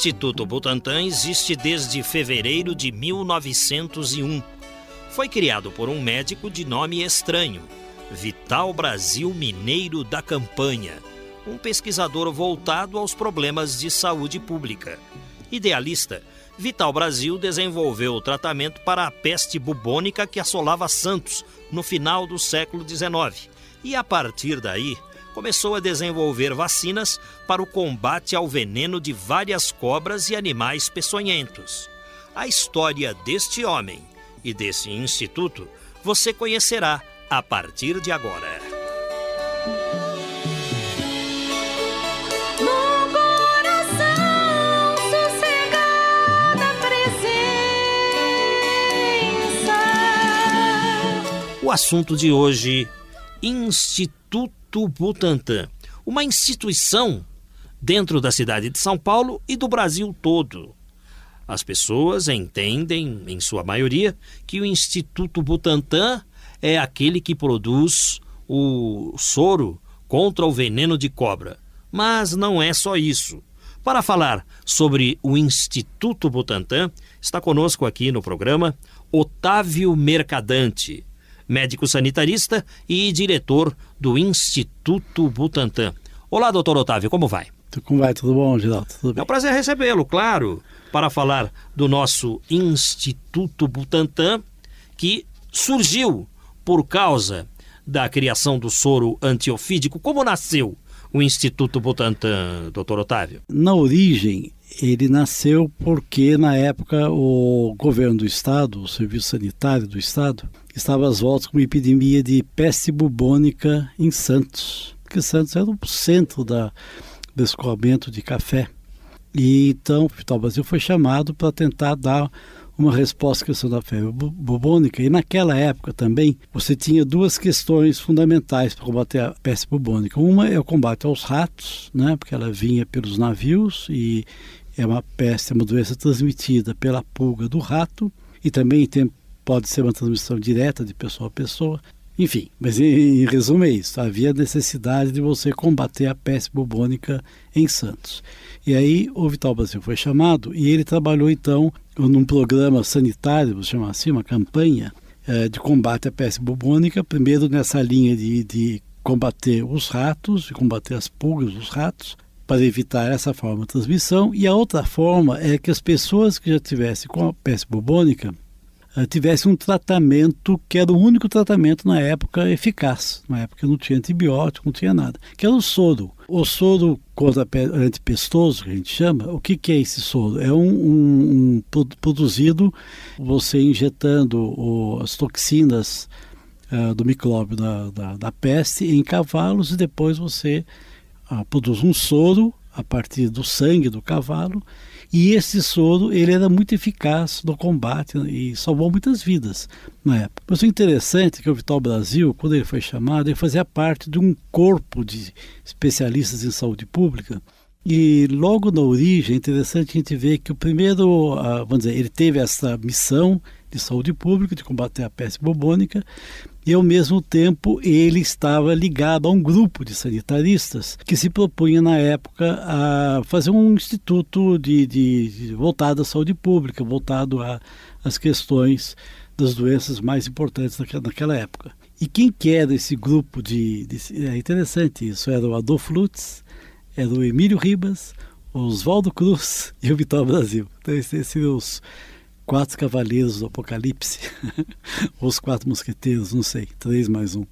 Instituto Butantan existe desde fevereiro de 1901. Foi criado por um médico de nome estranho, Vital Brasil Mineiro da Campanha, um pesquisador voltado aos problemas de saúde pública. Idealista, Vital Brasil desenvolveu o tratamento para a peste bubônica que assolava Santos no final do século XIX. E a partir daí, começou a desenvolver vacinas para o combate ao veneno de várias cobras e animais peçonhentos. A história deste homem e desse instituto você conhecerá a partir de agora. O assunto de hoje: Instituto Instituto Butantan, uma instituição dentro da cidade de São Paulo e do Brasil todo. As pessoas entendem, em sua maioria, que o Instituto Butantan é aquele que produz o soro contra o veneno de cobra. Mas não é só isso. Para falar sobre o Instituto Butantan, está conosco aqui no programa Otávio Mercadante, médico sanitarista e diretor do Instituto Butantan. Olá, doutor Otávio, como vai? Como vai? Tudo bom, Geraldo? Tudo bem? É um prazer recebê-lo, claro, para falar do nosso Instituto Butantan, que surgiu por causa da criação do soro antiofídico. Como nasceu o Instituto Butantan, doutor Otávio? Na origem, ele nasceu porque, na época, o governo do Estado, o Serviço Sanitário do Estado, estava às voltas com uma epidemia de peste bubônica em Santos, porque Santos era o centro da, do escoamento de café. E então o Hospital Brasil foi chamado para tentar dar uma resposta à questão da febre bubônica. E naquela época também você tinha duas questões fundamentais para combater a peste bubônica. Uma é o combate aos ratos, né, porque ela vinha pelos navios e é uma peste, é uma doença transmitida pela pulga do rato e também tem, pode ser uma transmissão direta de pessoa a pessoa. Enfim, mas em, em resumo é isso. Havia necessidade de você combater a peste bubônica em Santos. E aí o Vital Brasil foi chamado e ele trabalhou então num programa sanitário, vamos chamar assim, uma campanha é, de combate à peste bubônica, primeiro nessa linha de, de combater os ratos, de combater as pulgas dos ratos, para evitar essa forma de transmissão, e a outra forma é que as pessoas que já tivessem com a peste bubônica uh, tivessem um tratamento que era o único tratamento na época eficaz. Na época não tinha antibiótico, não tinha nada, que era o soro. O soro contra antipestoso, que a gente chama, o que, que é esse soro? É um, um, um produzido você injetando o, as toxinas uh, do micróbio da, da, da peste em cavalos e depois você ah, produz um soro a partir do sangue do cavalo e esse soro ele era muito eficaz no combate e salvou muitas vidas na época. Mas o interessante é que o Vital Brasil, quando ele foi chamado, ele fazia parte de um corpo de especialistas em saúde pública e logo na origem é interessante a gente ver que o primeiro, ah, vamos dizer, ele teve essa missão de saúde pública, de combater a peste bubônica, e ao mesmo tempo ele estava ligado a um grupo de sanitaristas que se propunha na época a fazer um instituto de, de, de voltado à saúde pública, voltado às questões das doenças mais importantes naquela, naquela época. E quem que era esse grupo de, de, É interessante isso, era o Adolfo Lutz, era o Emílio Ribas, o Oswaldo Cruz e o Vital Brasil. Então esses seriam os quatro cavaleiros do Apocalipse, ou os quatro mosqueteiros, não sei, três mais um.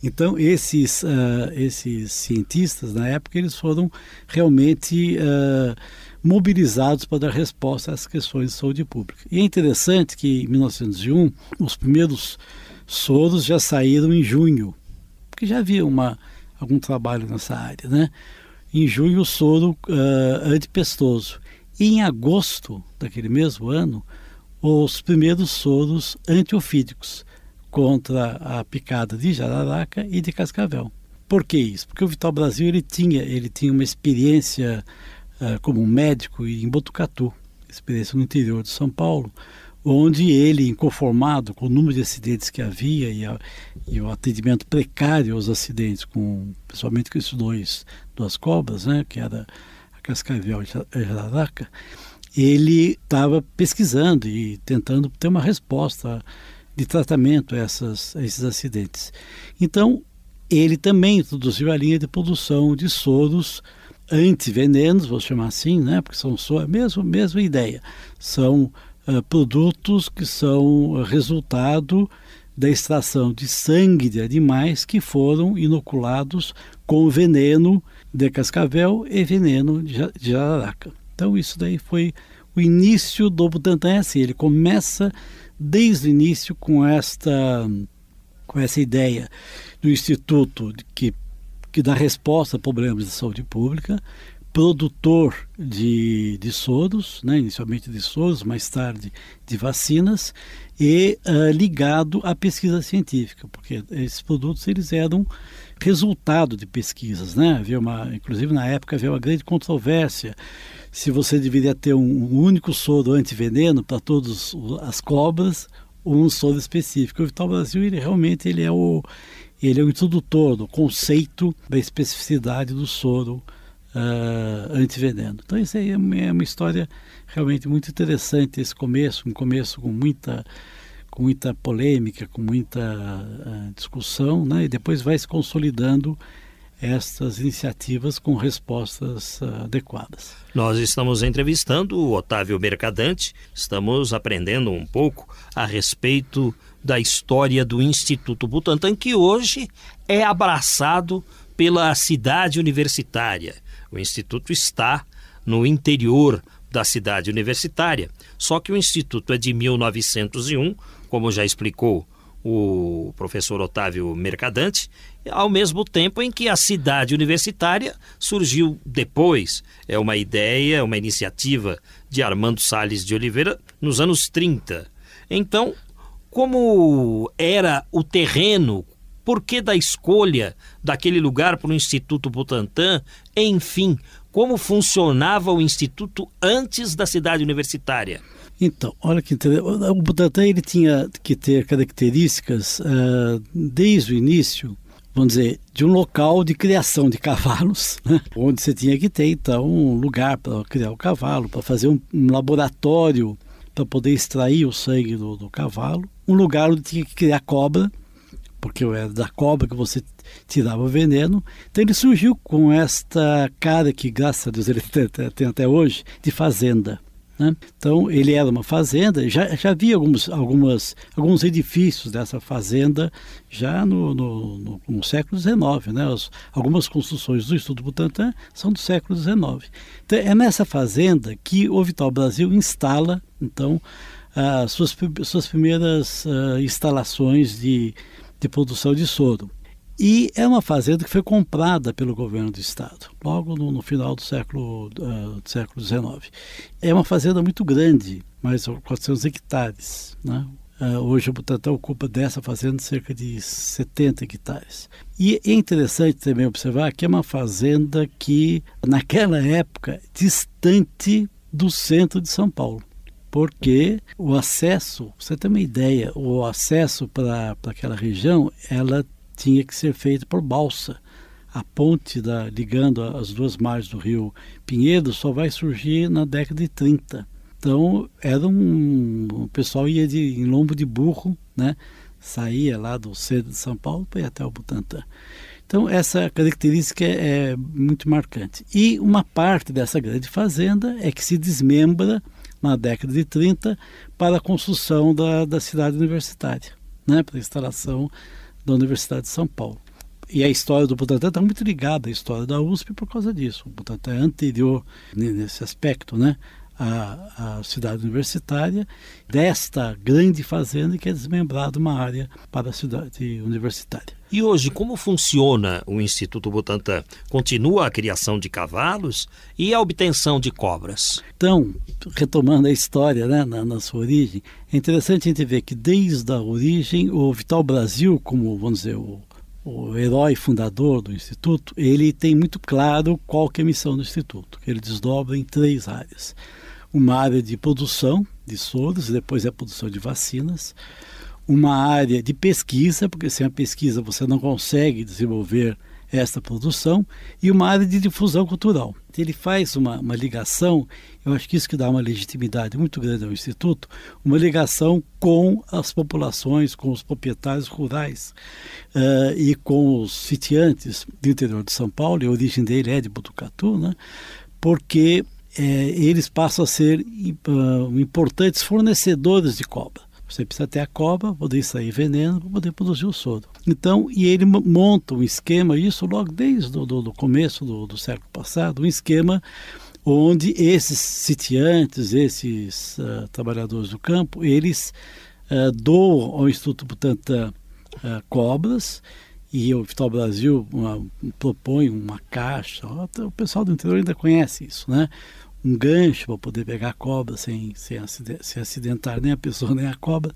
Então esses uh, esses cientistas na época eles foram realmente uh, mobilizados para dar resposta às questões de saúde pública. E é interessante que em 1901 os primeiros Soros já saíram em junho, porque já havia uma, algum trabalho nessa área, né? Em junho, o soro uh, antipestoso. E em agosto daquele mesmo ano, os primeiros soros antiofídicos contra a picada de jararaca e de cascavel. Por que isso? Porque o Vital Brasil ele tinha, ele tinha uma experiência uh, como médico em Botucatu, experiência no interior de São Paulo, onde ele, inconformado com o número de acidentes que havia e, a, e o atendimento precário aos acidentes, com, principalmente com esses dois, duas cobras, né, que era a cascavel e a jararaca, ele estava pesquisando e tentando ter uma resposta de tratamento a, essas, a esses acidentes. Então, ele também introduziu a linha de produção de soros antivenenos, vou chamar assim, né, porque são só a mesma, mesma ideia. São uh, produtos que são resultado da extração de sangue de animais que foram inoculados com veneno de cascavel e veneno de jararaca. Então isso daí foi o início do Butantan é assim, ele começa desde o início com esta com essa ideia do instituto que que dá resposta a problemas de saúde pública, produtor de, de soros, né, inicialmente de soros, mais tarde de vacinas, e uh, ligado à pesquisa científica, porque esses produtos eles eram resultado de pesquisas, né? Havia uma, inclusive na época havia uma grande controvérsia se você deveria ter um, único soro antiveneno para todas as cobras ou um soro específico. O Vital Brasil ele realmente ele é o ele é o introdutor do conceito da especificidade do soro uh, antiveneno. Então isso aí é uma, é uma história realmente muito interessante esse começo, um começo com muita com muita polêmica, com muita uh, discussão, né? E depois vai se consolidando estas iniciativas com respostas uh, adequadas. Nós estamos entrevistando o Otávio Mercadante, estamos aprendendo um pouco a respeito da história do Instituto Butantan, que hoje é abraçado pela cidade universitária. O Instituto está no interior da cidade universitária, só que o Instituto é de 1901, como já explicou o professor Otávio Mercadante, ao mesmo tempo em que a cidade universitária surgiu depois. É uma ideia, uma iniciativa de Armando Salles de Oliveira nos anos 30. Então, como era o terreno, por que da escolha daquele lugar para o Instituto Butantan, enfim, como funcionava o Instituto antes da cidade universitária? Então, olha que interessante. O Butantan ele tinha que ter características uh, desde o início, vamos dizer, de um local de criação de cavalos, né? onde você tinha que ter então um lugar para criar o cavalo, para fazer um, um laboratório para poder extrair o sangue do, do, cavalo, um lugar onde tinha que criar cobra, porque era da cobra que você tirava o veneno. Então ele surgiu com esta cara que, graças a Deus, ele tem até hoje, de fazenda. Né? Então, ele era uma fazenda, já, já havia alguns, algumas, alguns edifícios dessa fazenda já no, no, no, no século XIX. Né? As, algumas construções do Estudo Butantan são do século XIX. Então, é nessa fazenda que o Vital Brasil instala, então, as suas, suas primeiras uh, instalações de, de produção de soro. E é uma fazenda que foi comprada pelo governo do estado, logo no, no final do século, uh, do século XIX. É uma fazenda muito grande, mais de 400 hectares. Né? Uh, hoje o Butantan ocupa dessa fazenda cerca de 70 hectares. E é interessante também observar que é uma fazenda que, naquela época, distante do centro de São Paulo porque o acesso, você tem uma ideia, o acesso para aquela região, ela tinha que ser feito por balsa. A ponte da, ligando as duas margens do rio Pinheiro só vai surgir na década de 30. Então, era um, o pessoal ia de, em lombo de burro, né? saía lá do centro de São Paulo para ir até o Butantã. Então, essa característica é, é muito marcante. E uma parte dessa grande fazenda é que se desmembra na década de 30 para a construção da, da cidade universitária, né? para a instalação da Universidade de São Paulo. E a história do Butantan está muito ligada à história da USP por causa disso. O Butantan é anterior nesse aspecto, né? A, a, cidade universitária desta grande fazenda que é desmembrada uma área para a cidade universitária. E hoje, como funciona o Instituto Butantan? Continua a criação de cavalos e a obtenção de cobras? Então, retomando a história né, na, na, sua origem, é interessante a gente ver que desde a origem, o Vital Brasil, como vamos dizer, o, o herói fundador do Instituto, ele tem muito claro qual que é a missão do Instituto. Ele desdobra em três áreas. Uma área de produção de soros, depois é a produção de vacinas, uma área de pesquisa, porque sem a pesquisa você não consegue desenvolver esta produção, e uma área de difusão cultural. Ele faz uma, uma ligação, eu acho que isso que dá uma legitimidade muito grande ao Instituto, uma ligação com as populações, com os proprietários rurais uh, e com os sitiantes do interior de São Paulo, e a origem dele é de Botucatu, né? porque é, eles passam a ser uh, importantes fornecedores de cobra. Você precisa ter a cobra, poder extrair veneno poder produzir o soro. Então, e ele monta um esquema, isso logo desde o começo do, do, século passado, um esquema onde esses sitiantes, esses uh, trabalhadores do campo, eles uh, doam ao Instituto Butantan uh, cobras e o Vital Brasil uma, propõe uma caixa, o pessoal do interior ainda conhece isso, né? Um gancho para poder pegar a cobra sem, sem, sem acidentar nem a pessoa nem a cobra.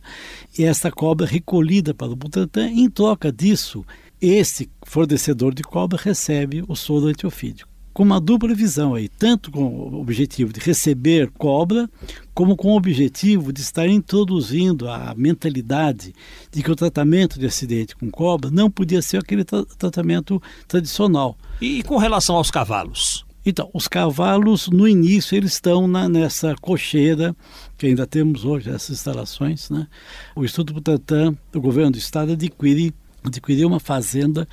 E essa cobra recolhida para o Butantan, em troca disso, esse fornecedor de cobra recebe o soro antiofídico. Com uma dupla visão aí, tanto com o objetivo de receber cobra, como com o objetivo de estar introduzindo a mentalidade de que o tratamento de acidente com cobra não podia ser aquele tra tratamento tradicional. E com relação aos cavalos? Então, os cavalos, no início, eles estão na, nessa cocheira, que ainda temos hoje, essas instalações. Né? O Instituto Butantan, o governo do estado, adquire, adquiriu uma fazenda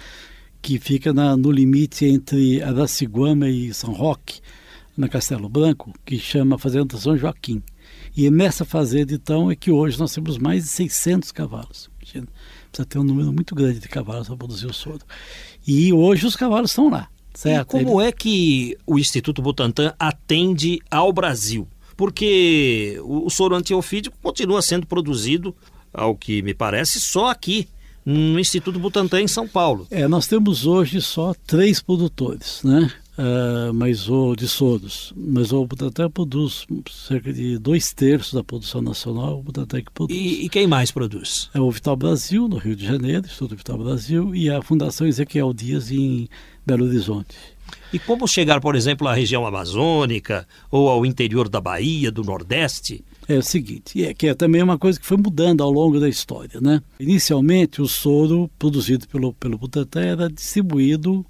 que fica na, no limite entre Araciguama e São Roque, na Castelo Branco, que chama Fazenda São Joaquim. E nessa fazenda, então, é que hoje nós temos mais de 600 cavalos. Precisa ter um número muito grande de cavalos para produzir o soro. E hoje os cavalos estão lá. Certo, e como ele... é que o Instituto Butantan atende ao Brasil? Porque o soro antiofídico continua sendo produzido, ao que me parece, só aqui, no Instituto Butantan, em São Paulo. É, nós temos hoje só três produtores, né? Uh, mas o de soros, mas o Butantan produz cerca de dois terços da produção nacional, o Butantan que produz. E, e, quem mais produz? É o Vital Brasil, no Rio de Janeiro, Instituto Vital Brasil, e a Fundação Ezequiel Dias em Belo Horizonte. E como chegar, por exemplo, à região amazônica ou ao interior da Bahia, do Nordeste? É o seguinte, é que é também uma coisa que foi mudando ao longo da história, né? Inicialmente o soro produzido pelo pelo Butantan era distribuído,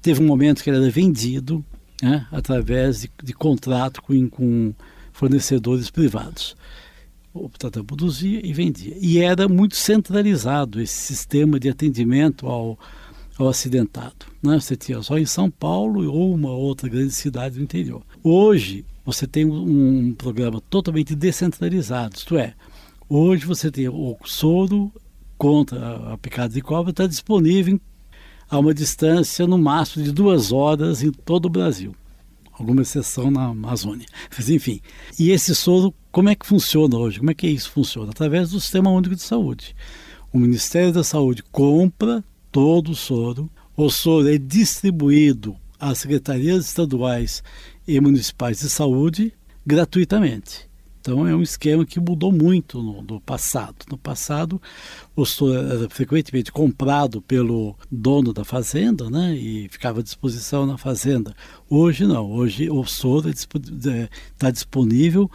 teve um momento que ele era vendido, né, através de, de contrato com, com fornecedores privados. O Butantan produzia e vendia. E era muito centralizado esse sistema de atendimento ao ao acidentado. Né? Você tinha só em São Paulo ou uma outra grande cidade do interior. Hoje, você tem um, programa totalmente descentralizado, isto é, hoje você tem o soro contra a picada de cobra, está disponível a uma distância no máximo de duas horas em todo o Brasil. Alguma exceção na Amazônia. Mas, enfim. E esse soro, como é que funciona hoje? Como é que isso funciona? Através do Sistema Único de Saúde. O Ministério da Saúde compra todo o soro. O soro é distribuído às secretarias estaduais e municipais de saúde gratuitamente. Então é um esquema que mudou muito no, no, passado. No passado, o soro era frequentemente comprado pelo dono da fazenda, né, e ficava à disposição na fazenda. Hoje não. Hoje o soro está é, é, disponível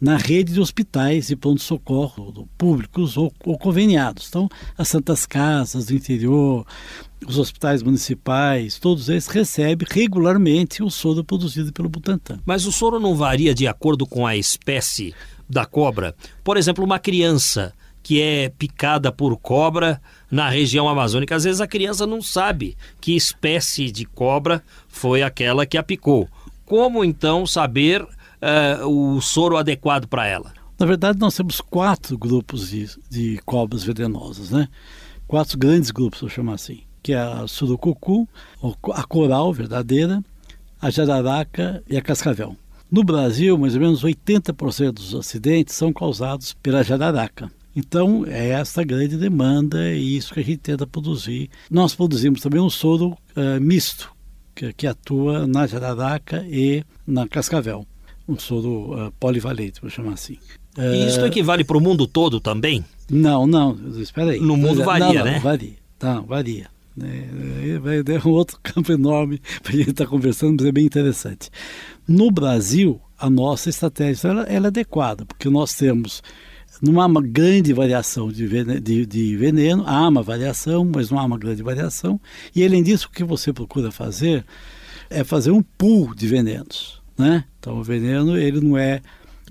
na rede de hospitais de pronto-socorro públicos ou, ou, conveniados. Então, as Santas Casas do interior, os hospitais municipais, todos eles recebem regularmente o soro produzido pelo Butantan. Mas o soro não varia de acordo com a espécie da cobra? Por exemplo, uma criança que é picada por cobra na região amazônica, às vezes a criança não sabe que espécie de cobra foi aquela que a picou. Como então saber uh, o soro adequado para ela? Na verdade, nós temos quatro grupos de, de cobras venenosas, né? Quatro grandes grupos, vou chamar assim, que é a surucucu, a coral verdadeira, a jararaca e a cascavel. No Brasil, mais ou menos 80% dos acidentes são causados pela jararaca. Então, é essa grande demanda e isso que a gente tenta produzir. Nós produzimos também um soro uh, misto, que, que, atua na jararaca e na cascavel. Um soro uh, polivalente, vou chamar assim. E isso equivale para o mundo todo também? Não, não, espera aí. No mundo varia, não, não, né? Varia, tá, varia. É, vai ter um outro campo enorme para a gente estar tá conversando, mas é bem interessante. No Brasil, a nossa estratégia ela, ela é adequada, porque nós temos não há uma grande variação de veneno, de, de veneno, há uma variação, mas não há uma grande variação. E além disso, o que você procura fazer é fazer um pool de venenos. Né? Então, o veneno ele não é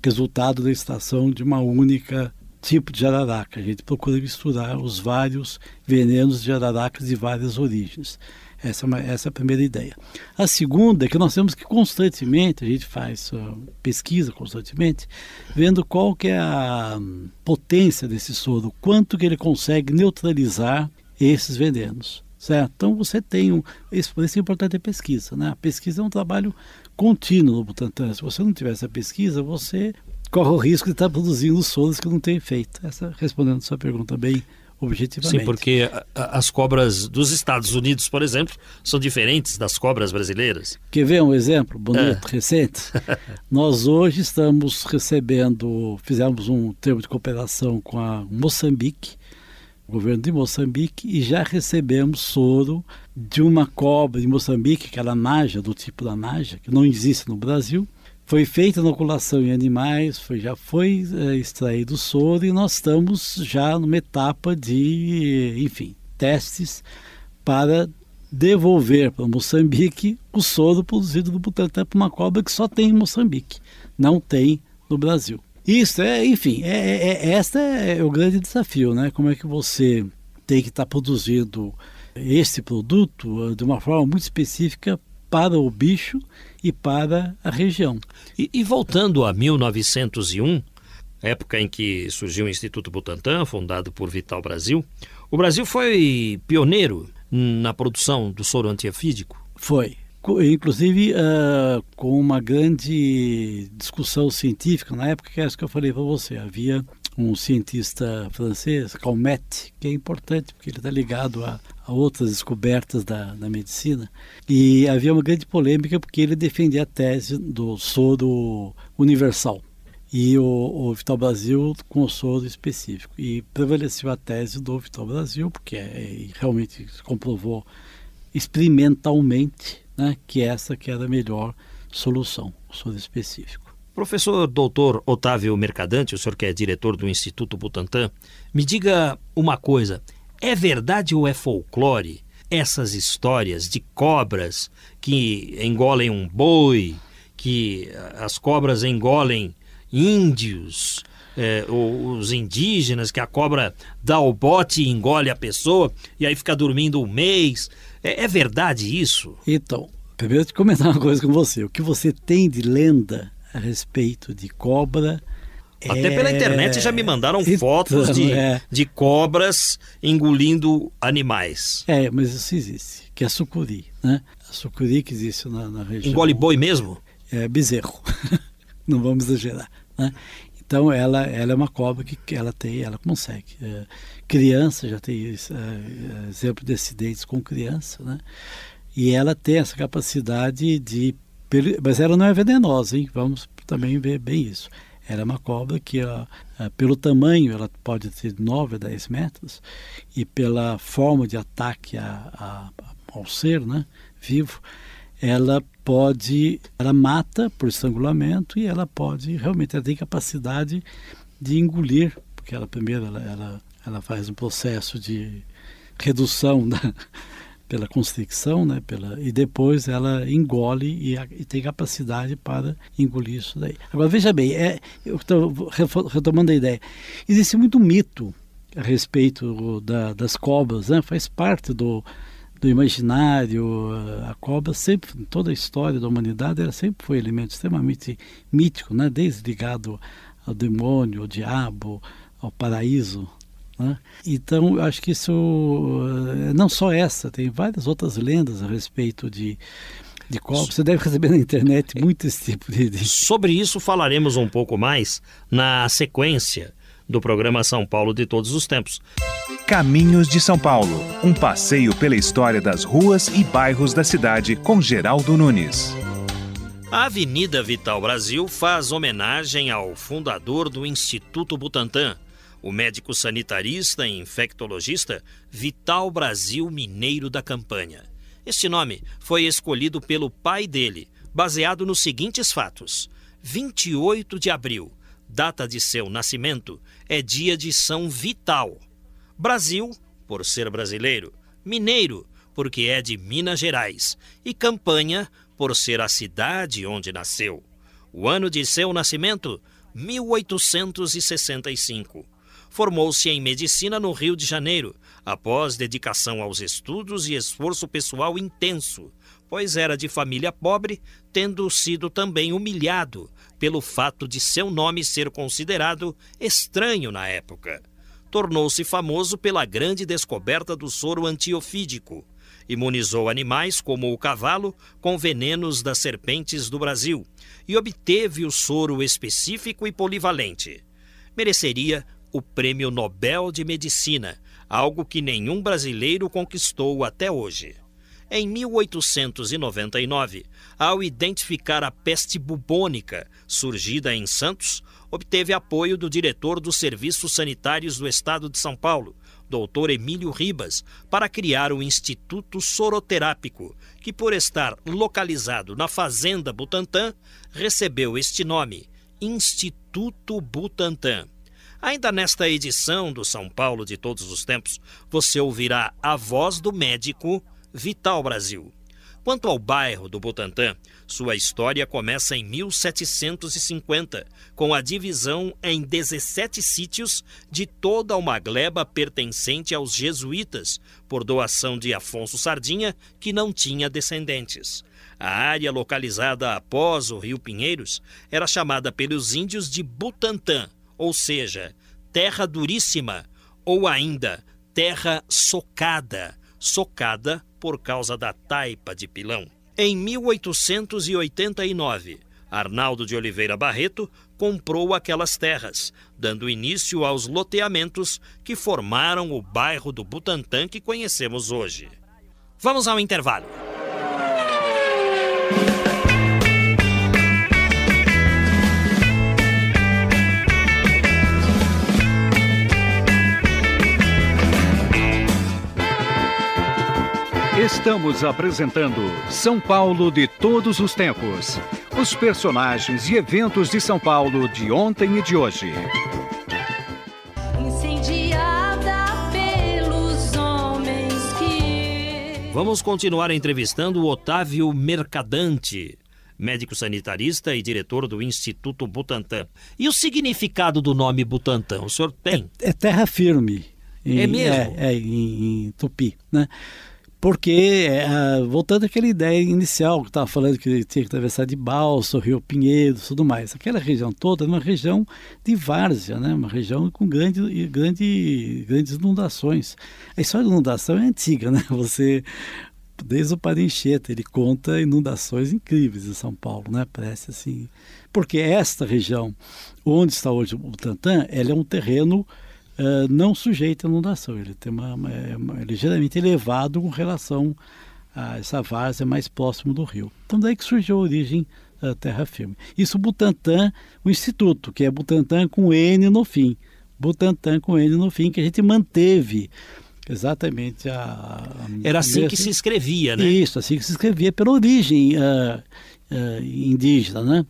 resultado da extração de uma única tipo de jararaca. A gente procura misturar os vários venenos de jararacas de várias origens. Essa é, uma, essa é a primeira ideia. A segunda é que nós temos que constantemente, a gente faz uh, pesquisa constantemente, vendo qual que é a potência desse soro, quanto que ele consegue neutralizar esses venenos. Certo? Então você tem um. Isso, isso é importante a pesquisa. Né? A pesquisa é um trabalho contínuo no Butantan. Se você não tiver essa pesquisa, você corre o risco de estar produzindo soros que não tem efeito. Essa respondendo a sua pergunta bem objetivamente. Sim, porque as cobras dos Estados Unidos, por exemplo, são diferentes das cobras brasileiras. Quer ver um exemplo bonito, é. recente? Nós hoje estamos recebendo, fizemos um termo de cooperação com a Moçambique, o governo de Moçambique, e já recebemos soro de uma cobra de Moçambique, aquela naja, do tipo da naja, que não existe no Brasil, foi feita inoculação em animais, foi, já foi é, extraído o soro e nós estamos já numa etapa de, enfim, testes para devolver para Moçambique o soro produzido no Butantan para uma cobra que só tem em Moçambique, não tem no Brasil. Isso é, enfim, é, é, é, é o grande desafio, né? Como é que você tem que estar tá produzindo esse produto de uma forma muito específica para o bicho e para a região. E, e voltando a 1901, época em que surgiu o Instituto Butantan, fundado por Vital Brasil, o Brasil foi pioneiro na produção do soro antiafídico? Foi. Inclusive uh, com uma grande discussão científica na época, que é isso que eu falei para você. Havia um cientista francês, Calmette, que é importante porque ele está ligado a, a, outras descobertas da, da, medicina. E havia uma grande polêmica porque ele defendia a tese do soro universal e o, o Vital Brasil com soro específico. E prevaleceu a tese do Vital Brasil, porque é, realmente se comprovou experimentalmente né, que essa que era a melhor solução, o soro específico. Professor doutor Otávio Mercadante, o senhor que é diretor do Instituto Butantan, me diga uma coisa: é verdade ou é folclore essas histórias de cobras que engolem um boi, que as cobras engolem índios, é, os indígenas, que a cobra dá o bote e engole a pessoa e aí fica dormindo um mês? É, é verdade isso? Então, primeiro te comentar uma coisa com você. O que você tem de lenda a respeito de cobra. Até é... pela internet já me mandaram então, fotos de, é... de cobras engolindo animais. É, mas isso existe, que é a sucuri, né? A sucuri que existe na, na região. Engole boi mesmo? É bezerro. Não vamos exagerar, né? Então ela, ela é uma cobra que ela tem, ela consegue. É, criança já tem é, exemplo de acidentes com criança, né? E ela tem essa capacidade de mas ela não é venenosa, hein? Vamos também ver bem isso. Ela é uma cobra que, pelo tamanho, ela pode ter 9 a 10 metros, e pela forma de ataque a, a, ao ser né, vivo, ela pode, ela mata por estrangulamento e ela pode, realmente, ela tem capacidade de engolir, porque ela primeiro ela, ela, ela faz um processo de redução da, pela constricção, né, pela, e depois ela engole e, e, tem capacidade para engolir isso daí. Agora veja bem, é, eu estou retomando a ideia, existe muito mito a respeito da, das cobras, né, faz parte do, do imaginário, a cobra sempre, em toda a história da humanidade, ela sempre foi um elemento extremamente mítico, né, desde ligado ao demônio, ao diabo, ao paraíso, né? Então, acho que isso, eh, não só essa, tem várias outras lendas a respeito de. De qual você deve receber na internet muito esse tipo de... Sobre isso falaremos um pouco mais na sequência do programa São Paulo de todos os tempos. Caminhos de São Paulo, um passeio pela história das ruas e bairros da cidade com Geraldo Nunes. A Avenida Vital Brasil faz homenagem ao fundador do Instituto Butantan, o médico sanitarista e infectologista Vital Brasil Mineiro da Campanha. Este nome foi escolhido pelo pai dele, baseado nos seguintes fatos: 28 de abril, data de seu nascimento, é dia de São Vital. Brasil, por ser brasileiro, Mineiro, porque é de Minas Gerais, e Campanha, por ser a cidade onde nasceu. O ano de seu nascimento, 1865. Formou-se em medicina no Rio de Janeiro, após dedicação aos estudos e esforço pessoal intenso, pois era de família pobre, tendo sido também humilhado pelo fato de seu nome ser considerado estranho na época. Tornou-se famoso pela grande descoberta do soro antiofídico Imunizou animais, como o cavalo, com venenos das serpentes do Brasil e obteve o soro específico e polivalente. Mereceria o Prêmio Nobel de Medicina, algo que nenhum brasileiro conquistou até hoje. Em 1899, ao identificar a peste bubônica surgida em Santos, obteve apoio do diretor dos Serviços Sanitários do Estado de São Paulo, Dr. Emílio Ribas, para criar o Instituto Soroterápico, que, por estar localizado na Fazenda Butantã, recebeu este nome, Instituto Butantan. Ainda nesta edição do São Paulo de todos os tempos, você ouvirá a voz do médico Vital Brasil. Quanto ao bairro do Butantã, sua história começa em 1750, com a divisão em 17 sítios de toda uma gleba pertencente aos jesuítas, por doação de Afonso Sardinha, que não tinha descendentes. A área localizada após o rio Pinheiros era chamada pelos índios de Butantã, ou seja, terra duríssima, ou ainda terra socada, socada por causa da taipa de pilão. Em 1889, Arnaldo de Oliveira Barreto comprou aquelas terras, dando início aos loteamentos que formaram o bairro do Butantã que conhecemos hoje. Vamos ao intervalo. Estamos apresentando São Paulo de todos os tempos. Os personagens e eventos de São Paulo de ontem e de hoje. Incendiada pelos homens que. Vamos continuar entrevistando o Otávio Mercadante, médico sanitarista e diretor do Instituto Butantan. E o significado do nome Butantan? O senhor tem? É, é terra firme. Em, é mesmo? É, é em, em tupi, né? Porque, é, voltando àquela ideia inicial que estava falando que tinha que atravessar de balsa, Rio Pinheiro, tudo mais. Aquela região toda é uma região de várzea, né? uma região com grande, grande, grandes inundações. A história de inundação é antiga, né? Você, desde o Parincheta, ele conta inundações incríveis em São Paulo, né? Parece assim. Porque esta região, onde está hoje o Tantã, ela é um terreno uh, não sujeito à inundação. Ele tem uma, uma, é uma, é ligeiramente elevado com relação a essa várzea mais próximo do rio. Então daí que surgiu a origem da terra firme. Isso Butantan, o instituto, que é Butantan com N no fim. Butantan com N no fim, que a gente manteve exatamente a... a Era assim que se escrevia, né? Isso, assim que se escrevia, pela origem uh, indígena, né?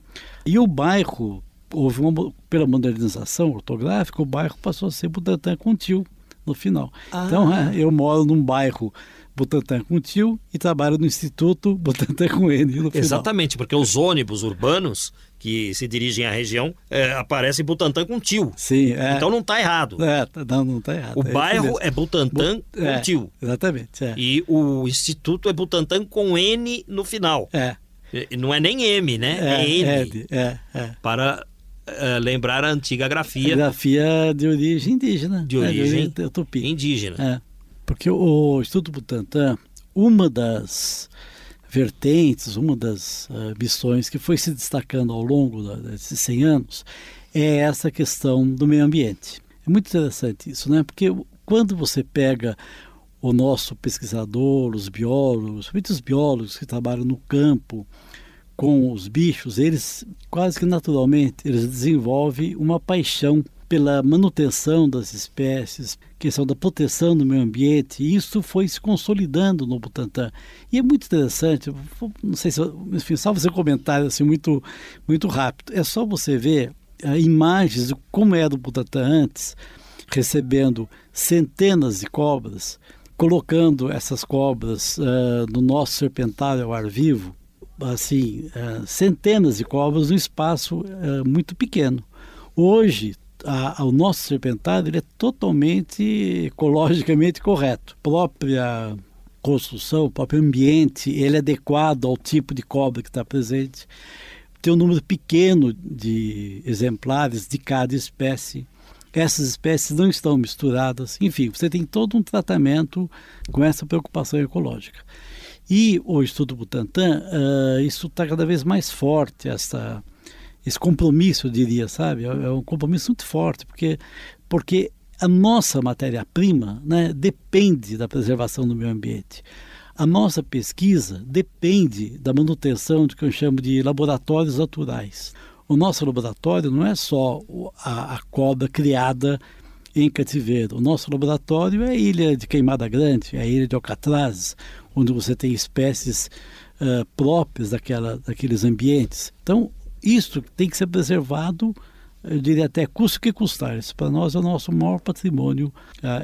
E o bairro houve uma, pela modernização ortográfica, o bairro passou a ser Butantã com tio no final. Ah. Então, é, eu moro num bairro Butantã com tio e trabalho no Instituto Butantã com N no final. Exatamente, porque os ônibus urbanos que se dirigem à região é, aparecem Butantã com tio. Sim, é. Então não está errado. É, tá, não, não está errado. O é bairro é Butantã Bu com é, tio. Exatamente. E o instituto é Butantã com N no final. É. Não é nem M, né? É, N. É, é. Para uh, lembrar a antiga grafia. A grafia de origem indígena. De origem, é, de tupi. indígena. É, porque o Instituto Butantan, uma das vertentes, uma das uh, missões que foi se destacando ao longo da, desses 100 anos é essa questão do meio ambiente. É muito interessante isso, né? Porque quando você pega o nosso pesquisador, os biólogos, muitos biólogos que trabalham no campo com os bichos, eles quase que naturalmente eles desenvolvem uma paixão pela manutenção das espécies, questão da proteção do meio ambiente, e isso foi se consolidando no Butantan. E é muito interessante, não sei se, enfim, só um comentário assim muito, muito rápido. É só você ver uh, imagens de como era o Butantan antes, recebendo centenas de cobras, colocando essas cobras uh, no nosso serpentário ao ar vivo, assim, uh, centenas de cobras num espaço muito pequeno. Hoje, a, o nosso serpentário ele é totalmente ecologicamente correto. Própria construção, o próprio ambiente, ele é adequado ao tipo de cobra que está presente. Tem um número pequeno de exemplares de cada espécie. Essas espécies não estão misturadas. Enfim, você tem todo um tratamento com essa preocupação ecológica. E o Estudo Butantan, uh, isso está cada vez mais forte, essa esse compromisso, eu diria, sabe? É, é um compromisso muito forte, porque, porque a nossa matéria-prima né, depende da preservação do meio ambiente. A nossa pesquisa depende da manutenção do que eu chamo de laboratórios naturais. O nosso laboratório não é só a, a cobra criada em cativeiro. O nosso laboratório é a ilha de Queimada Grande, é a ilha de Alcatraz, onde você tem espécies uh, próprias daquela, daqueles ambientes. Então, isso tem que ser preservado, eu diria até custo que custar. Isso para nós é o nosso maior patrimônio,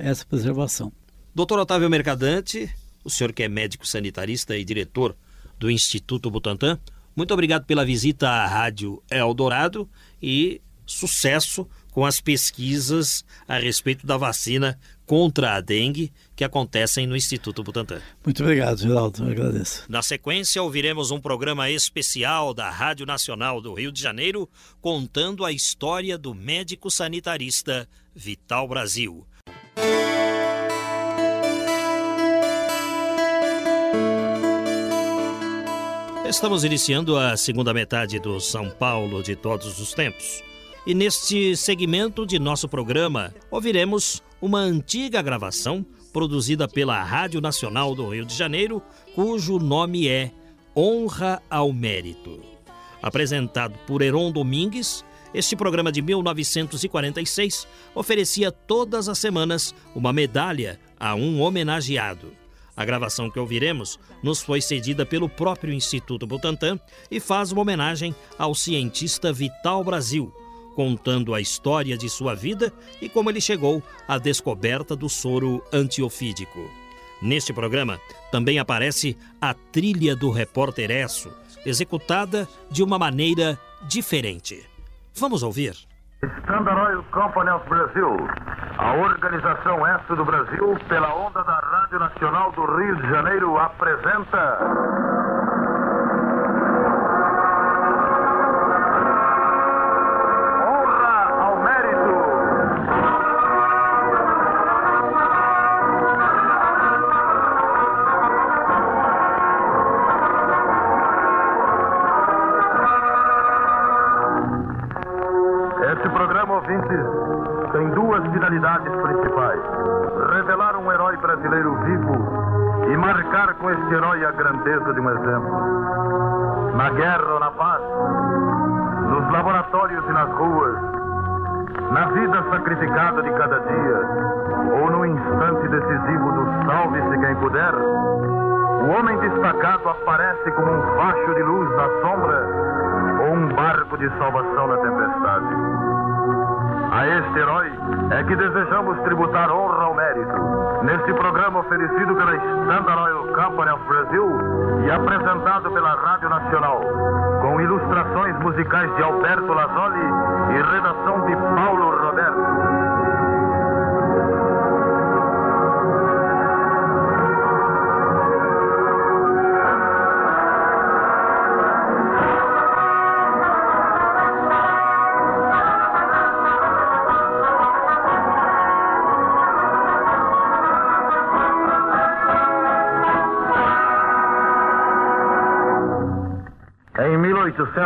essa preservação. Doutor Otávio Mercadante, o senhor que é médico sanitarista e diretor do Instituto Butantan, muito obrigado pela visita à Rádio Eldorado e sucesso com as pesquisas a respeito da vacina contra a dengue que acontecem no Instituto Butantan. Muito obrigado, Geraldo. Eu agradeço. Na sequência, ouviremos um programa especial da Rádio Nacional do Rio de Janeiro contando a história do médico sanitarista Vital Brasil. Estamos iniciando a segunda metade do São Paulo de todos os tempos. E neste segmento de nosso programa, ouviremos uma antiga gravação produzida pela Rádio Nacional do Rio de Janeiro, cujo nome é Honra ao Mérito. Apresentado por Heron Domingues, este programa de 1946 oferecia todas as semanas uma medalha a um homenageado. A gravação que ouviremos nos foi cedida pelo próprio Instituto Butantan e faz uma homenagem ao cientista Vital Brasil, contando a história de sua vida e como ele chegou à descoberta do soro antiofídico. Neste programa também aparece a trilha do repórter Esso, executada de uma maneira diferente. Vamos ouvir. Standard Oil Company of Brasil, a organização Esso do Brasil, pela onda da Rádio Nacional do Rio de Janeiro, apresenta. Grandeza de um exemplo. Na guerra ou na paz, nos laboratórios e nas ruas, na vida sacrificada de cada dia, ou no instante decisivo do salve-se quem puder, o homem destacado aparece como um facho de luz na sombra ou um barco de salvação na tempestade. A este herói é que desejamos tributar honra ao mérito. Neste programa oferecido pela Standard Oil Company of Brasil e apresentado pela Rádio Nacional, com ilustrações musicais de Alberto Lazzoli e redação de Paulo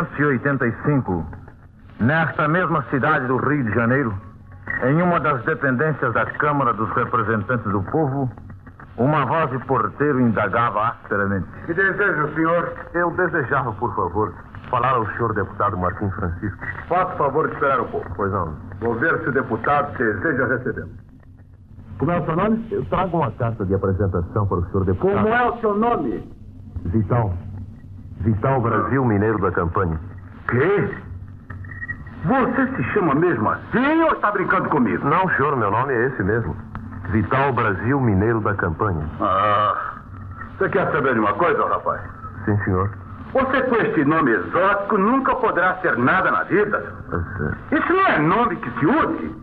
1885, nesta mesma cidade do Rio de Janeiro, em uma das dependências da Câmara dos Representantes do Povo, uma voz de porteiro indagava asperamente. Que deseja o senhor? Eu desejava, por favor, falar ao senhor deputado Martim Francisco. Faça o favor de esperar um pouco. Pois não. Vou ver se o deputado deseja recebê-lo. Como é o seu nome? Eu trago uma carta de apresentação para o senhor deputado. Como é o seu nome? Vital. Vital Brasil Mineiro da Campanha. Quê? Você se chama mesmo assim ou está brincando comigo? Não, senhor, meu nome é esse mesmo. Vital Brasil Mineiro da Campanha. Ah, você quer saber de uma coisa, rapaz? Sim, senhor. Você com este nome exótico nunca poderá ser nada na vida. Mas, Isso não é nome que se use.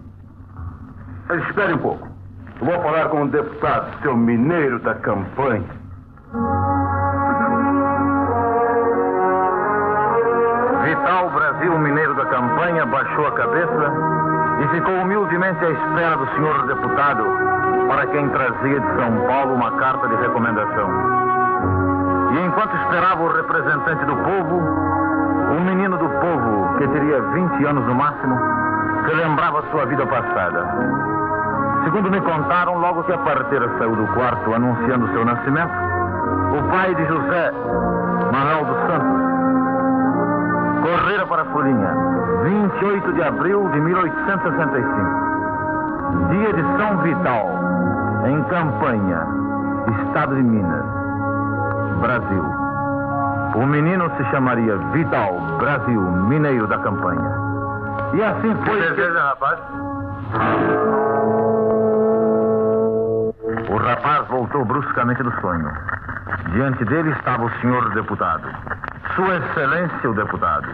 Mas espere um pouco. Eu vou falar com o deputado, seu mineiro da campanha. Campanha baixou a cabeça e ficou humildemente à espera do senhor deputado, para quem trazia de São Paulo uma carta de recomendação. E enquanto esperava o representante do povo, um menino do povo, que teria 20 anos no máximo, relembrava sua vida passada. Segundo me contaram, logo que a parteira saiu do quarto anunciando seu nascimento, o pai de José, Manuel para a folhinha, 28 de abril de 1865. Dia de São Vital, em Campanha, Estado de Minas, Brasil. O menino se chamaria Vital Brasil Mineiro da Campanha. E assim foi. Que deseja, rapaz? O rapaz voltou bruscamente do sonho. Diante dele estava o senhor deputado. Sua Excelência o deputado.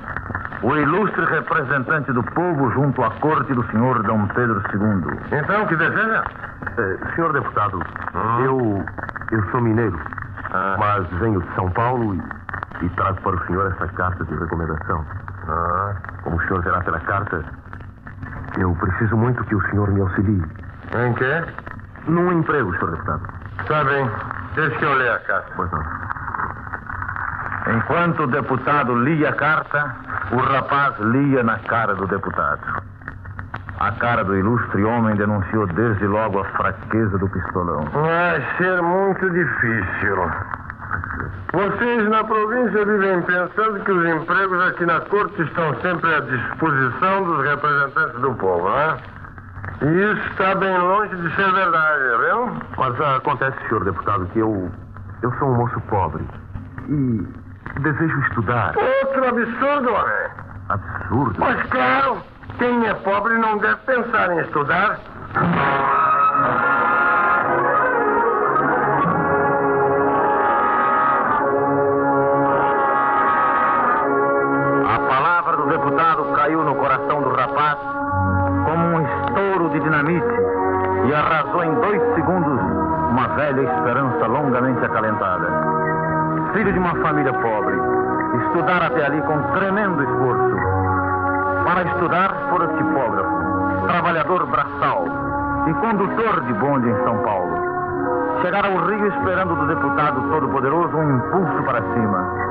O ilustre representante do povo junto à corte do senhor Dom Pedro II. Então, o que deseja? Eh, senhor deputado, eu. Eu sou mineiro, Ah. mas venho de São Paulo e, e trago para o senhor essa carta de recomendação. Ah. Como o senhor verá pela carta, eu preciso muito que o senhor me auxilie. Em quê? Num emprego, senhor deputado. Tá bem. Deixa que eu leia a carta. Pois não. Enquanto o deputado lia a carta, o rapaz lia na cara do deputado. A cara do ilustre homem denunciou desde logo a fraqueza do pistolão. Vai ser muito difícil. Vocês na província vivem pensando que os empregos aqui na corte estão sempre à disposição dos representantes do povo, não é? E isso está bem longe de ser verdade, viu? Mas ah, acontece, senhor deputado, que eu. Eu sou um moço pobre. E desejo estudar. Outro absurdo, homem. Absurdo. Mas claro, quem é pobre não deve pensar em estudar. A palavra do deputado caiu no coração do rapaz como um estouro de dinamite e arrasou em dois segundos uma velha esperança longamente acalentada. Filho de uma família e condutor de bonde em São Paulo. Chegar ao Rio esperando do deputado todo-poderoso um impulso para cima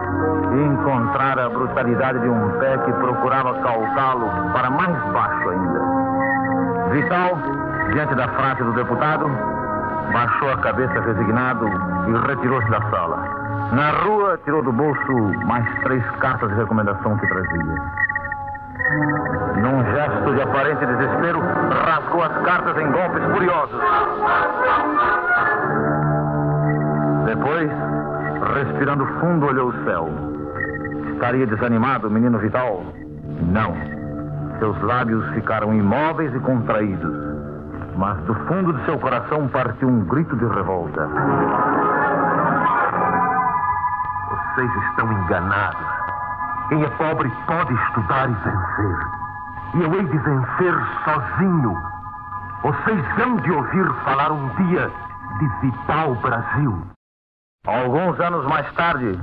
e encontrar a brutalidade de um pé que procurava calcá-lo para mais baixo ainda. Vital, diante da frase do deputado, baixou a cabeça resignado e retirou-se da sala. Na rua, tirou do bolso mais três cartas de recomendação que trazia. Num gesto de aparente desespero, cartas em golpes furiosos. Depois, respirando fundo, olhou o céu. Estaria desanimado o menino Vital? Não. Seus lábios ficaram imóveis e contraídos. Mas do fundo de seu coração partiu um grito de revolta. Vocês estão enganados. Quem é pobre pode estudar e vencer. E eu hei de vencer sozinho. Vocês hão de ouvir falar um dia de Vital Brasil. Alguns anos mais tarde,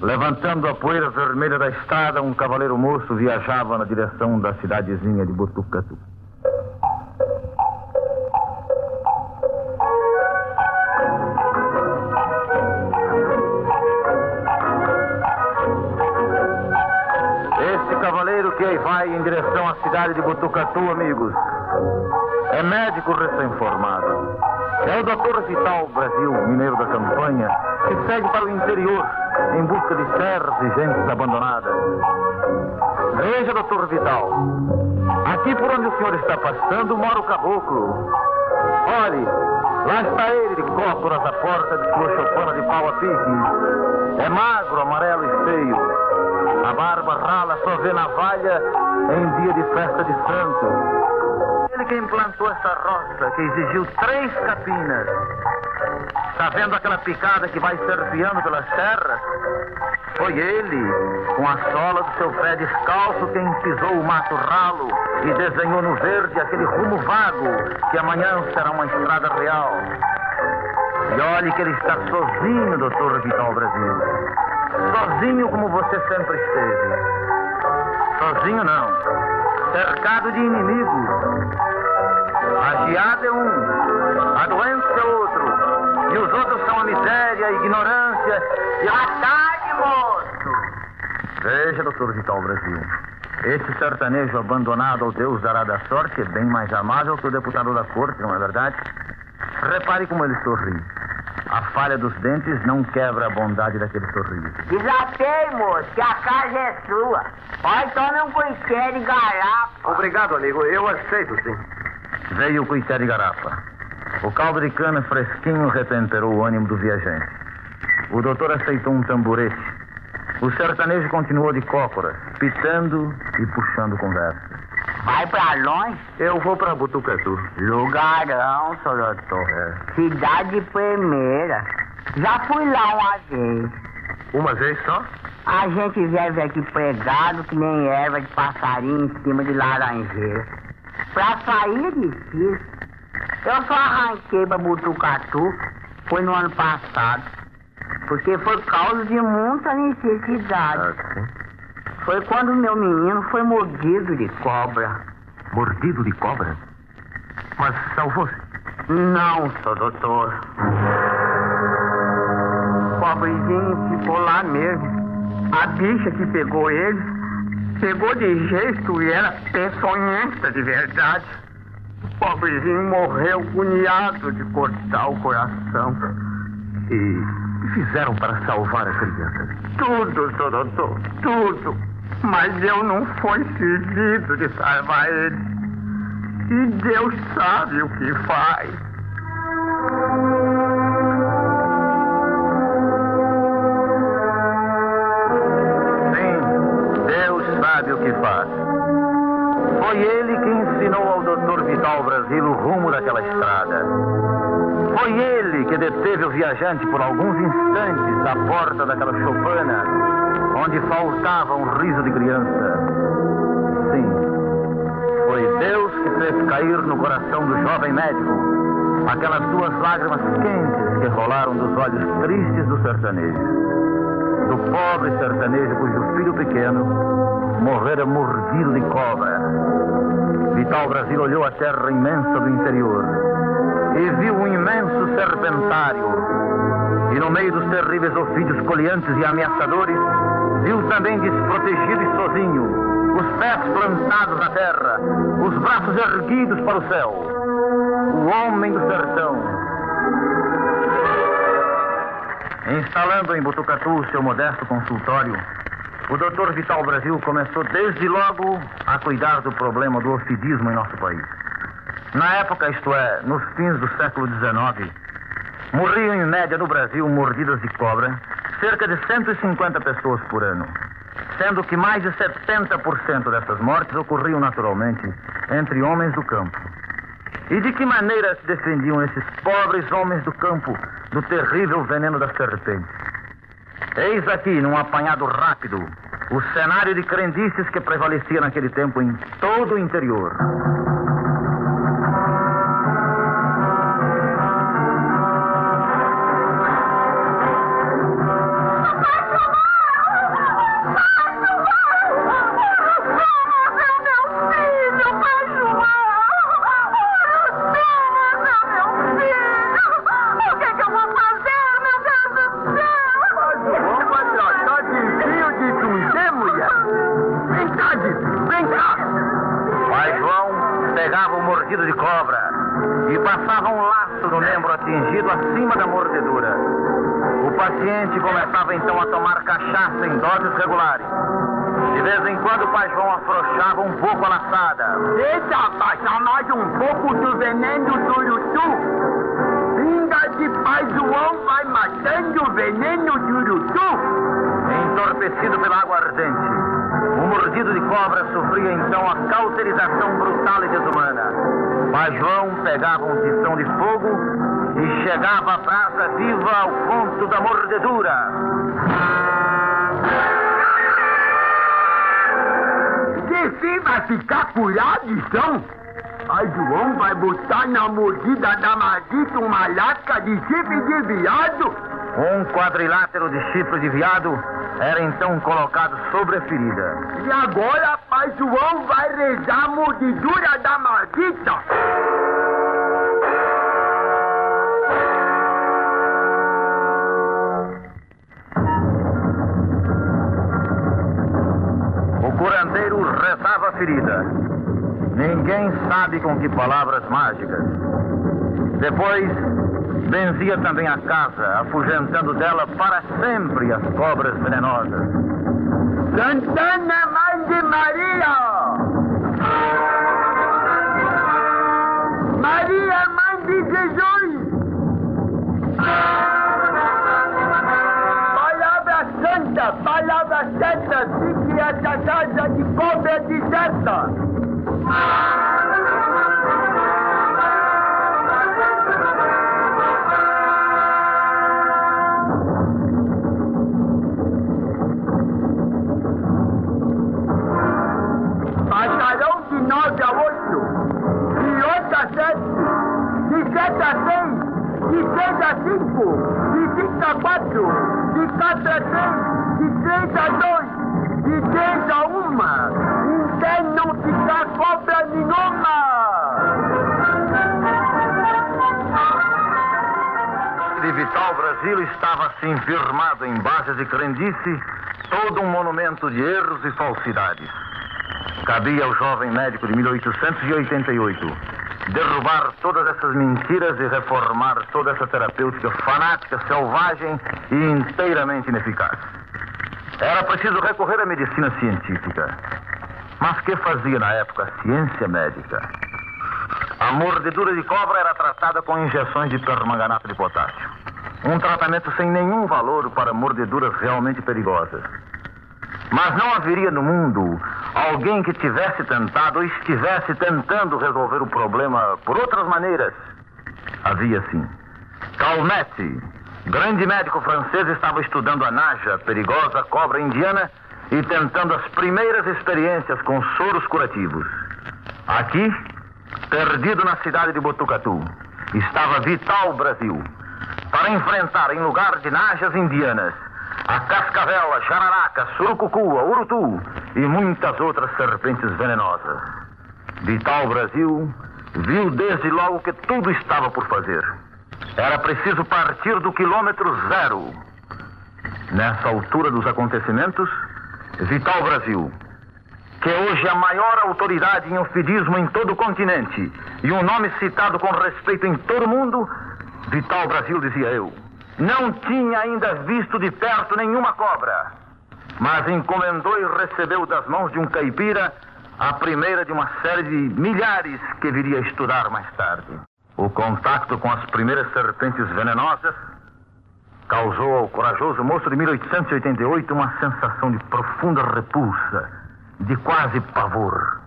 levantando a poeira vermelha da estrada, um cavaleiro moço viajava na direção da cidadezinha de Botucatu. vai em direção à cidade de Botucatu, amigos. É médico recém-formado. É o doutor Vital Brasil, mineiro da campanha, que segue para o interior em busca de terras e gentes abandonadas. Veja, doutor Vital, aqui por onde o senhor está passando mora o caboclo. Olhe, lá está ele de cócoras à porta de sua chopana de pau a pique. É magro, amarelo e feio. A barba rala só vê navalha em dia de festa de santo. Ele que implantou essa roça, que exigiu três capinas. Está vendo aquela picada que vai serpeando pelas terras? Foi ele, com a sola do seu pé descalço, quem pisou o mato ralo e desenhou no verde aquele rumo vago que amanhã será uma estrada real. E olhe que ele está sozinho, doutor Vital Brasil. Sozinho como você sempre esteve. Sozinho não. Cercado de inimigos. A geada é um, a doença é outro. E os outros são a miséria, a ignorância e a tarde, moço. Veja, doutor Vital Brasil. Esse sertanejo abandonado ao Deus dará da sorte é bem mais amável que o deputado da corte, não é verdade? Repare como ele sorri. A falha dos dentes não quebra a bondade daquele sorriso. Desatei, moço, que a casa é sua. Olha, tome um cuité de garapa. Obrigado, amigo. Eu aceito, sim. Veio o cuité de garapa. O caldo de cana fresquinho retemperou o ânimo do viajante. O doutor aceitou um tamborete. O sertanejo continuou de cócoras, pitando e puxando conversa. Vai pra longe? Eu vou pra Butucatu. Lugarão, seu doutor. É. Cidade primeira. Já fui lá uma vez. Uma vez só? A gente vive aqui pregado que nem erva de passarinho em cima de laranjeira. Pra sair é difícil. Eu só arranquei pra Butucatu, foi no ano passado. Porque foi causa de muita necessidade. Ah, sim. Foi quando meu menino foi mordido de cobra. Mordido de cobra? Mas salvou-se. Não, seu doutor. O pobrezinho ficou lá mesmo. A bicha que pegou ele, pegou de jeito e era peçonhenta de verdade. O pobrezinho morreu cunhado de cortar o coração. E o que fizeram para salvar a criança? Tudo, seu doutor, tudo. Mas eu não fui servido de salvar ele. E Deus sabe o que faz. Sim, Deus sabe o que faz. Foi ele que ensinou ao doutor Vital Brasil o rumo daquela estrada. Foi ele que deteve o viajante por alguns instantes à porta daquela chopana, onde faltava um riso de criança. Sim, foi Deus que fez cair no coração do jovem médico aquelas duas lágrimas quentes que rolaram dos olhos tristes do sertanejo. Do pobre sertanejo cujo filho pequeno morrera mordido de cobra. Vital Brasil olhou a terra imensa do interior e viu um imenso serpentário. E no meio dos terríveis ofídios coliantes e ameaçadores, viu também desprotegido e sozinho, os pés plantados na terra, os braços erguidos para o céu. O homem do sertão. Instalando em Botucatu seu modesto consultório, o Dr. Vital Brasil começou desde logo a cuidar do problema do ofidismo em nosso país. Na época, isto é, nos fins do século XIX, morriam em média no Brasil mordidas de cobra cerca de 150 pessoas por ano, sendo que mais de 70% dessas mortes ocorriam naturalmente entre homens do campo. E de que maneira se defendiam esses pobres homens do campo do terrível veneno da serpente? Eis aqui, num apanhado rápido, o cenário de crendices que prevalecia naquele tempo em todo o interior. Chegava à brasa viva ao ponto da mordedura. Você vai ficar curado, então? Pai João vai botar na mordida da maldita uma lasca de chifre de viado? Um quadrilátero de chifre de viado era então colocado sobre a ferida. E agora Pai João vai rezar a mordidura da maldita? Ferida. Ninguém sabe com que palavras mágicas. Depois, benzia também a casa, afugentando dela para sempre as cobras venenosas. Santana, Mãe de Maria! Maria, Mãe de Jesus! seja de cobra é digesta. Batalhão de nove a oito, de oito a sete, de sete a seis, de seis a cinco, de cinco a quatro, de quatro a 3. Brasil estava assim firmado em bases de crendice todo um monumento de erros e falsidades. Cabia ao jovem médico de 1888 derrubar todas essas mentiras e reformar toda essa terapêutica fanática, selvagem e inteiramente ineficaz. Era preciso recorrer à medicina científica. Mas que fazia na época a ciência médica? A mordedura de cobra era tratada com injeções de permanganato de potássio. Um tratamento sem nenhum valor para mordeduras realmente perigosas. Mas não haveria no mundo alguém que tivesse tentado ou estivesse tentando resolver o problema por outras maneiras. Havia sim. Calmette, grande médico francês, estava estudando a naja, perigosa cobra indiana, e tentando as primeiras experiências com soros curativos. Aqui, perdido na cidade de Botucatu, estava Vital Brasil, para enfrentar em lugar de najas indianas a cascavela, jararaca, surucucua, urutu e muitas outras serpentes venenosas. Vital Brasil viu desde logo que tudo estava por fazer. Era preciso partir do quilômetro zero. Nessa altura dos acontecimentos, Vital Brasil, que hoje é a maior autoridade em ofidismo em todo o continente e um nome citado com respeito em todo o mundo, Vital Brasil, dizia eu, não tinha ainda visto de perto nenhuma cobra, mas encomendou e recebeu das mãos de um caipira a primeira de uma série de milhares que viria a estudar mais tarde. O contato com as primeiras serpentes venenosas causou ao corajoso moço de 1888 uma sensação de profunda repulsa, de quase pavor.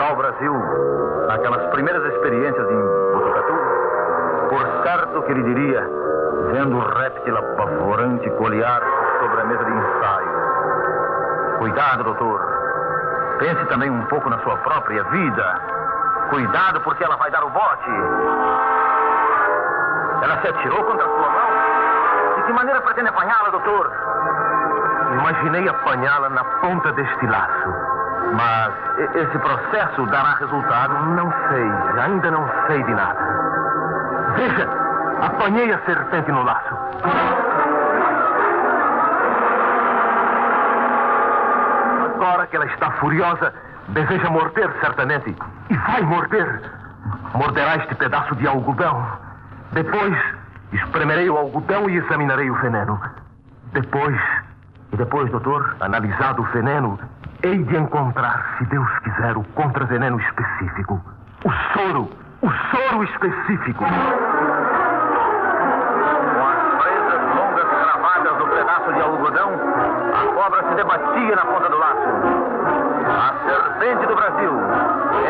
Vital Brasil, naquelas primeiras experiências em Botucatu, por certo que ele diria, vendo o réptil apavorante colear sobre a mesa de ensaio. Cuidado, doutor. Pense também um pouco na sua própria vida. Cuidado, porque ela vai dar o bote. Ela se atirou contra a sua mão. De que maneira pretende apanhá-la, doutor? Imaginei apanhá-la na ponta deste laço. Mas esse processo dará resultado? Não sei. Ainda não sei de nada. Veja, apanhei a serpente no laço. agora que ela está furiosa, deseja morder certamente. E vai morder. Morderá este pedaço de algodão. Depois, espremerei o algodão e examinarei o veneno. Depois, e depois, doutor, analisado o veneno, hei de encontrar, se Deus quiser, o contraveneno específico. O soro. O soro específico. de algodão, a cobra se debatia na ponta do laço. A serpente do Brasil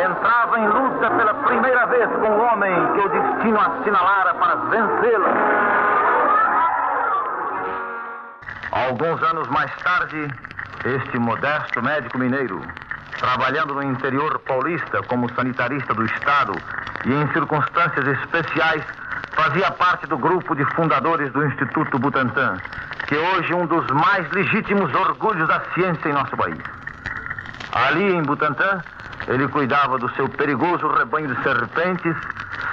entrava em luta pela primeira vez com o homem que o destino assinalara para vencê-la. Alguns anos mais tarde, este modesto médico mineiro, trabalhando no interior paulista como sanitarista do Estado e em circunstâncias especiais, fazia parte do grupo de fundadores do Instituto Butantan, que hoje é um dos mais legítimos orgulhos da ciência em nosso país. Ali em Butantã, ele cuidava do seu perigoso rebanho de serpentes,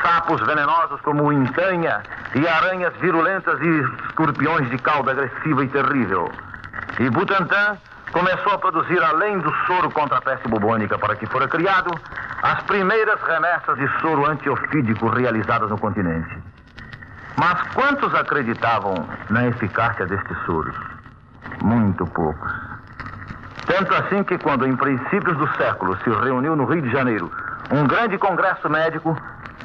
sapos venenosos como o intanha e aranhas virulentas e escorpiões de cauda agressiva e terrível. E Butantã começou a produzir, além do soro contra a peste bubônica para que fora criado, as primeiras remessas de soro antiofídico realizadas no continente. Mas quantos acreditavam na eficácia destes soros? Muito poucos. Tanto assim que, quando em princípios do século se reuniu no Rio de Janeiro um grande congresso médico,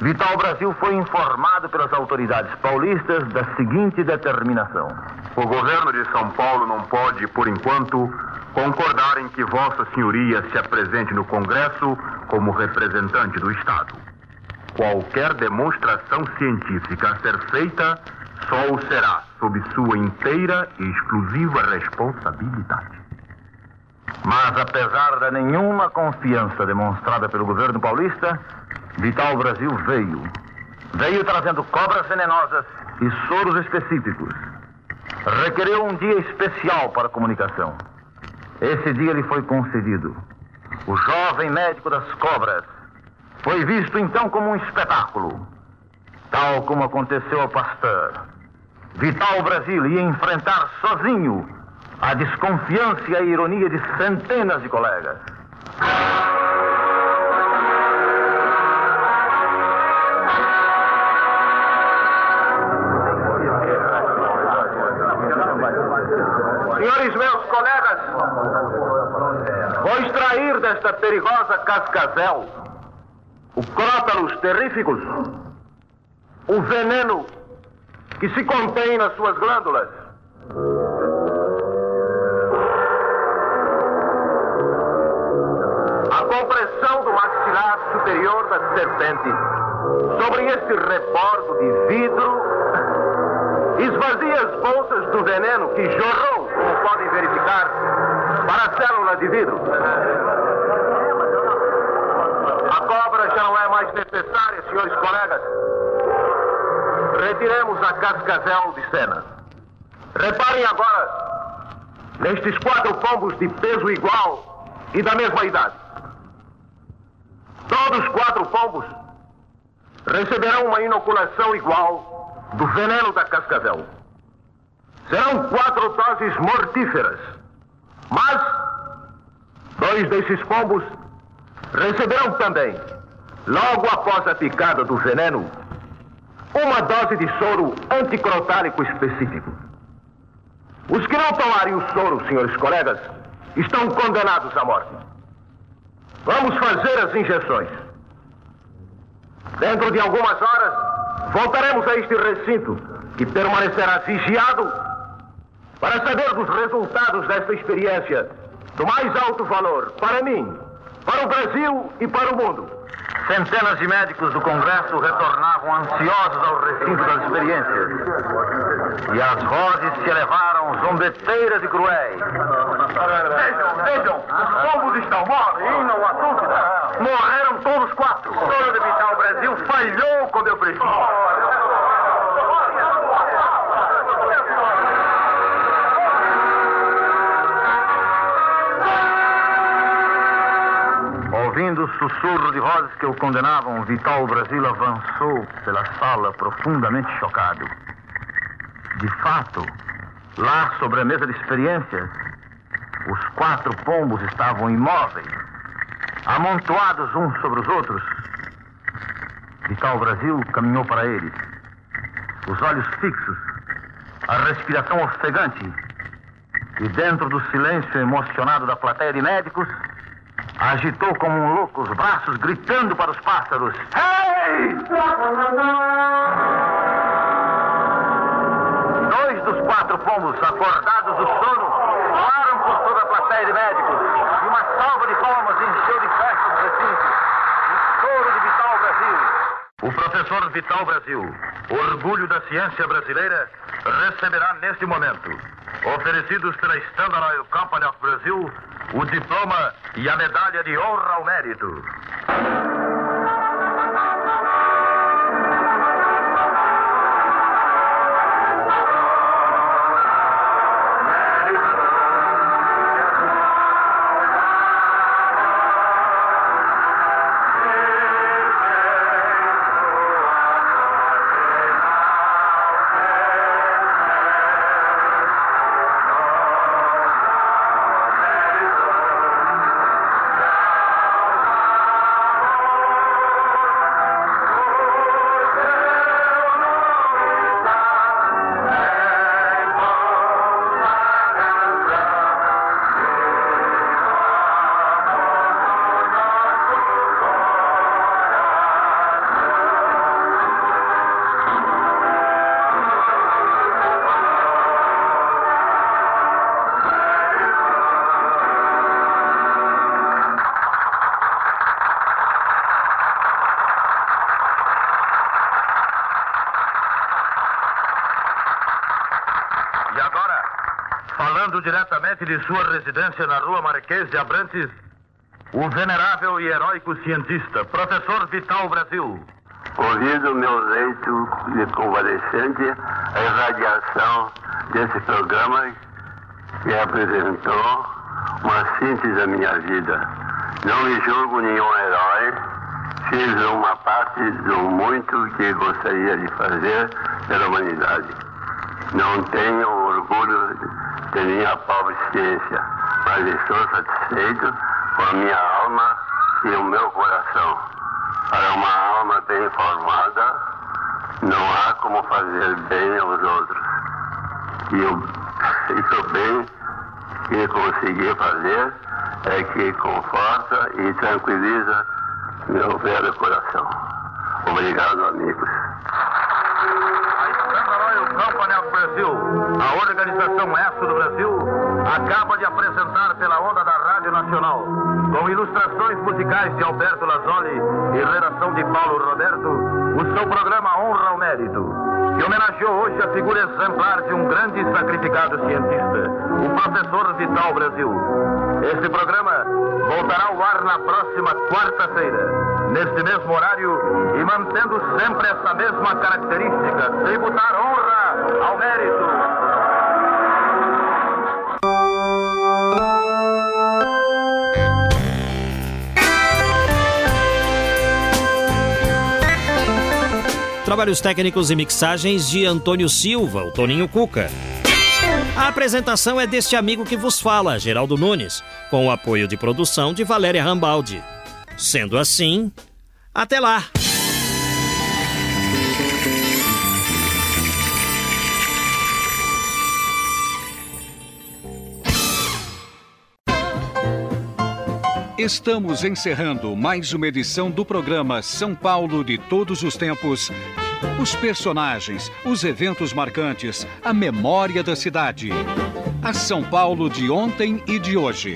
Vital Brasil foi informado pelas autoridades paulistas da seguinte determinação: O governo de São Paulo não pode, por enquanto, concordar em que Vossa Senhoria se apresente no Congresso como representante do Estado. Qualquer demonstração científica a ser feita só o será sob sua inteira e exclusiva responsabilidade. Mas apesar da nenhuma confiança demonstrada pelo governo paulista, Vital Brasil veio. Veio trazendo cobras venenosas e soros específicos. Requereu um dia especial para a comunicação. Esse dia lhe foi concedido. O jovem médico das cobras foi visto então como um espetáculo, tal como aconteceu ao Pasteur. Vital Brasil ia enfrentar sozinho a desconfiança e a ironia de centenas de colegas. Senhores meus colegas, vou extrair desta perigosa cascavel o crótalos terríficos, o veneno que se contém nas suas glândulas. A compressão do maxilar superior da serpente sobre este rebordo de vidro esvazia as bolsas do veneno que jorrou, verificar, para a célula de vidro. A cobra já não é mais necessária, senhores colegas. Retiremos a cascavel de cena. Reparem agora nestes quatro pombos de peso igual e da mesma idade. Todos quatro pombos receberão uma inoculação igual do veneno da cascavel. Serão quatro doses mortíferas. Mas dois desses pombos receberão também, logo após a picada do veneno, uma dose de soro anticrotálico específico. Os que não tomarem o soro, senhores colegas, estão condenados à morte. Vamos fazer as injeções. Dentro de algumas horas, voltaremos a este recinto, que permanecerá vigiado, para saber dos resultados desta experiência, do mais alto valor, para mim, para o Brasil e para o mundo. Centenas de médicos do Congresso retornavam ansiosos ao recinto das experiências. E as vozes se elevaram zombeteiras e cruéis. Vejam, vejam, os pombos estão mortos, e não há dúvida. Morreram todos quatro. O soro de Vital Brasil falhou como eu preciso. Sussurro de vozes que o condenavam, Vital Brasil avançou pela sala profundamente chocado. De fato, lá sobre a mesa de experiências, Os quatro pombos estavam imóveis, amontoados uns sobre os outros. Vital Brasil caminhou para eles, os olhos fixos, a respiração ofegante. E dentro do silêncio emocionado da plateia de médicos, agitou como um louco os braços, gritando para os pássaros: Ei! Dois dos quatro pomos, acordados do sono, voaram por toda a plateia de médicos. E uma salva de palmas encheu de festa o recinto. O coro de Vital Brasil. O professor Vital Brasil, orgulho da ciência brasileira, receberá neste momento, oferecidos pela Standard Oil Company of Brasil, o diploma e a medalha de honra ao mérito. Falando diretamente de sua residência na rua Marquês de Abrantes, o venerável e heróico cientista, professor Vital Brasil. Ouvindo meu leito de convalescente, a irradiação desse programa que apresentou uma síntese da minha vida. Não me julgo nenhum herói, fiz uma parte do muito que gostaria de fazer pela humanidade. Não tenho orgulho de minha pobre ciência, mas estou satisfeito com a minha alma e o meu coração. Para uma alma bem formada, não há como fazer bem aos outros. E o, e o bem que consegui fazer é que conforta e tranquiliza meu velho coração. Obrigado, amigos. Brasil, a organização ESO do Brasil, acaba de apresentar pela onda da Rádio Nacional, com ilustrações musicais de Alberto Lazzoli e redação de Paulo Roberto, o seu programa Honra ao Mérito, que homenageou hoje a figura exemplar de um grande e sacrificado cientista, o professor Vital Brasil. Este programa voltará ao ar na próxima quarta-feira, neste mesmo horário e mantendo sempre essa mesma característica, tributar honra ao mérito. Trabalhos técnicos e mixagens de Antônio Silva, o Toninho Cuca. A apresentação é deste amigo que vos fala, Geraldo Nunes, com o apoio de produção de Valéria Rambaldi. Sendo assim, até lá! Estamos encerrando mais uma edição do programa São Paulo de Todos os Tempos. Os personagens, os eventos marcantes, a memória da cidade. A São Paulo de ontem e de hoje.